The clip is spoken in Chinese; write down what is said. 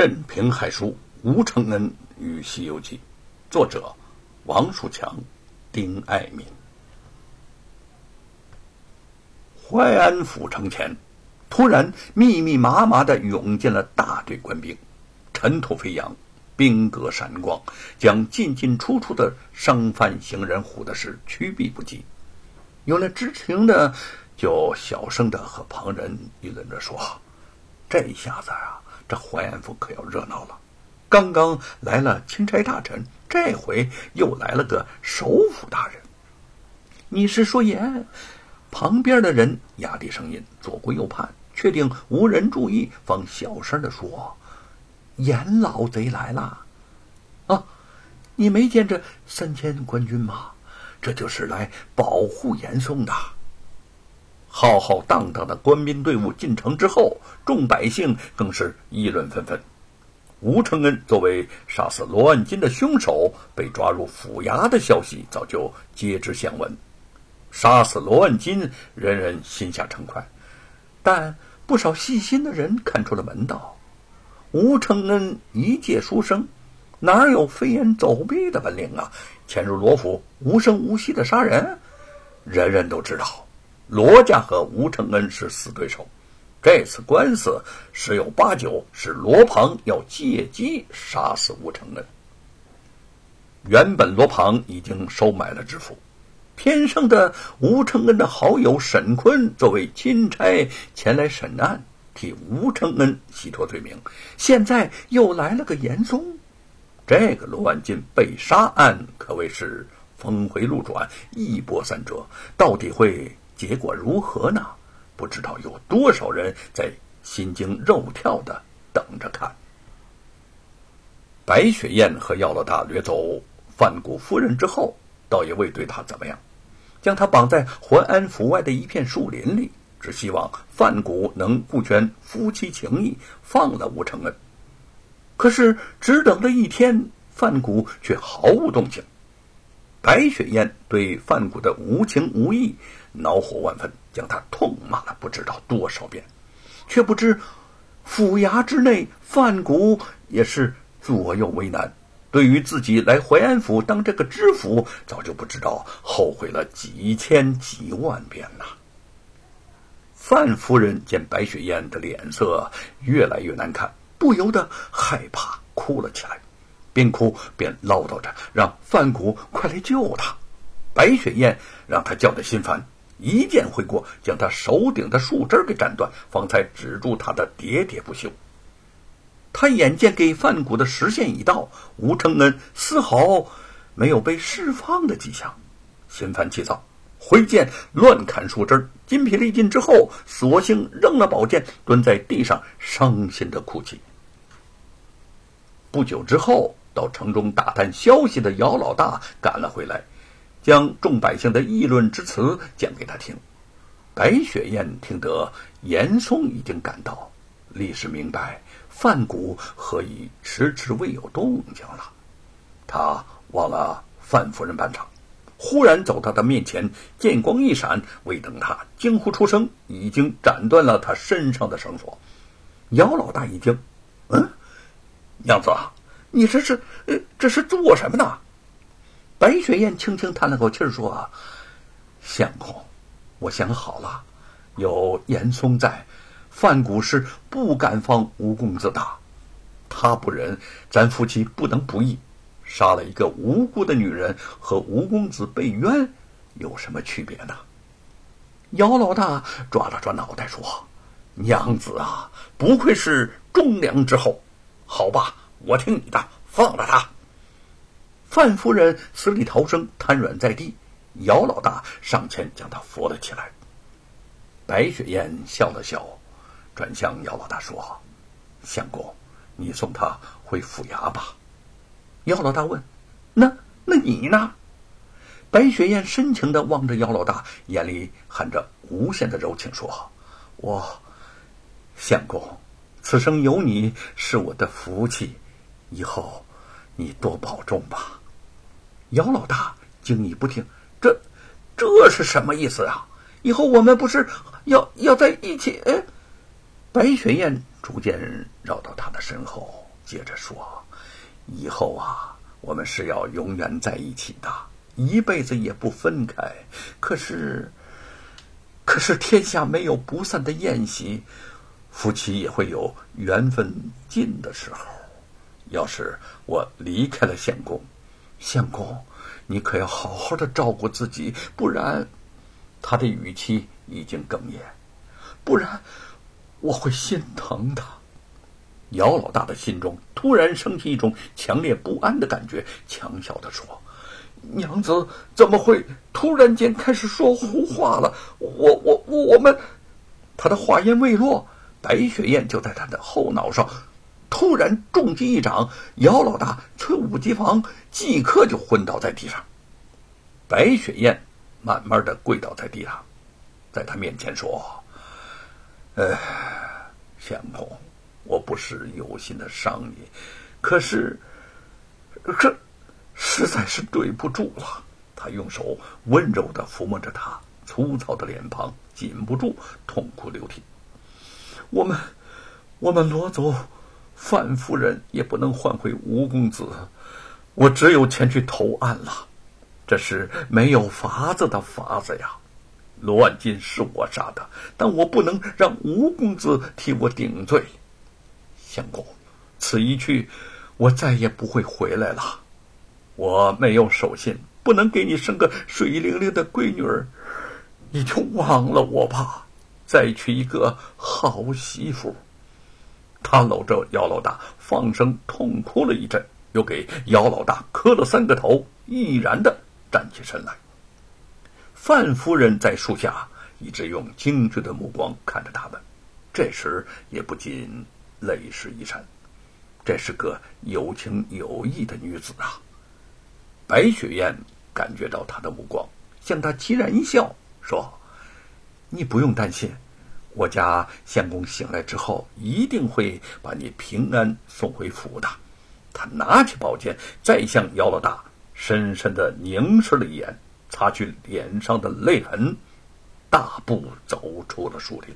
镇平海书吴承恩与《西游记》，作者王树强、丁爱民。淮安府城前，突然密密麻麻的涌进了大队官兵，尘土飞扬，兵戈闪光，将进进出出的商贩行人唬的是趋避不及。有了知情的，就小声的和旁人议论着说：“这下子啊，这淮安府可要热闹了。刚刚来了钦差大臣，这回又来了个首府大人。你是说严？”旁边的人压低声音，左顾右盼，确定无人注意，方小声的说：“严老贼来了！啊，你没见这三千官军吗？这就是来保护严嵩的。”浩浩荡荡的官兵队伍进城之后，众百姓更是议论纷纷。吴承恩作为杀死罗万金的凶手，被抓入府衙的消息早就皆知相闻。杀死罗万金，人人心下称快，但不少细心的人看出了门道。吴承恩一介书生，哪有飞檐走壁的本领啊？潜入罗府，无声无息的杀人，人人都知道，罗家和吴承恩是死对手。这次官司十有八九是罗鹏要借机杀死吴承恩。原本罗鹏已经收买了知府。偏生的吴承恩的好友沈坤作为钦差前来审案，替吴承恩洗脱罪名。现在又来了个严嵩，这个罗万金被杀案可谓是峰回路转，一波三折。到底会结果如何呢？不知道有多少人在心惊肉跳的等着看。白雪燕和药老大掠走范谷夫人之后，倒也未对她怎么样。将她绑在淮安府外的一片树林里，只希望范谷能顾全夫妻情谊，放了吴承恩。可是只等了一天，范谷却毫无动静。白雪燕对范谷的无情无义恼火万分，将他痛骂了不知道多少遍，却不知府衙之内，范谷也是左右为难。对于自己来淮安府当这个知府，早就不知道后悔了几千几万遍呐。范夫人见白雪燕的脸色越来越难看，不由得害怕，哭了起来，边哭边唠叨着，让范谷快来救他。白雪燕让他叫的心烦，一剑挥过，将他手顶的树枝给斩断，方才止住他的喋喋不休。他眼见给范谷的时限已到，吴承恩丝毫没有被释放的迹象，心烦气躁，挥剑乱砍树枝，筋疲力尽之后，索性扔了宝剑，蹲在地上伤心的哭泣。不久之后，到城中打探消息的姚老大赶了回来，将众百姓的议论之词讲给他听。白雪燕听得严嵩已经赶到，立时明白。范谷何以迟迟未有动静了？他忘了范夫人半场，忽然走到他面前，剑光一闪，未等他惊呼出声，已经斩断了他身上的绳索。姚老大一惊：“嗯，娘子，你这是……呃，这是做什么呢？”白雪燕轻轻叹了口气说：“相公，我想好了，有严嵩在。”范谷是不敢放吴公子的，他不忍咱夫妻不能不义，杀了一个无辜的女人和吴公子被冤有什么区别呢？姚老大抓了抓脑袋说：“娘子啊，不愧是忠良之后，好吧，我听你的，放了他。”范夫人死里逃生，瘫软在地，姚老大上前将他扶了起来。白雪燕笑了笑。转向姚老大说：“相公，你送他回府衙吧。”姚老大问：“那那你呢？”白雪燕深情的望着姚老大，眼里含着无限的柔情说：“我，相公，此生有你是我的福气，以后你多保重吧。”姚老大惊疑不定：“这这是什么意思啊？以后我们不是要要在一起？”白雪燕逐渐绕到他的身后，接着说：“以后啊，我们是要永远在一起的，一辈子也不分开。可是，可是天下没有不散的宴席，夫妻也会有缘分尽的时候。要是我离开了相公，相公，你可要好好的照顾自己，不然……”他的语气已经哽咽，不然我会心疼的。姚老大的心中突然升起一种强烈不安的感觉，强笑的说：“娘子怎么会突然间开始说胡话了？我我我们……”他的话音未落，白雪燕就在他的后脑上突然重击一掌，姚老大猝不及防，即刻就昏倒在地上。白雪燕。慢慢的跪倒在地上，在他面前说：“呃，相公，我不是有心的伤你，可是，这实在是对不住了。”他用手温柔的抚摸着他粗糙的脸庞，禁不住痛哭流涕。我们，我们罗走范夫人也不能换回吴公子，我只有前去投案了。这是没有法子的法子呀！罗万金是我杀的，但我不能让吴公子替我顶罪。相公，此一去，我再也不会回来了。我没有守信，不能给你生个水灵灵的闺女儿，你就忘了我吧，再娶一个好媳妇。他搂着姚老大，放声痛哭了一阵，又给姚老大磕了三个头，毅然的。站起身来，范夫人在树下一直用惊惧的目光看着他们，这时也不禁泪湿衣衫。这是个有情有义的女子啊！白雪燕感觉到他的目光，向他凄然一笑，说：“你不用担心，我家相公醒来之后，一定会把你平安送回府的。”他拿起宝剑，再向姚老大。深深的凝视了一眼，擦去脸上的泪痕，大步走出了树林。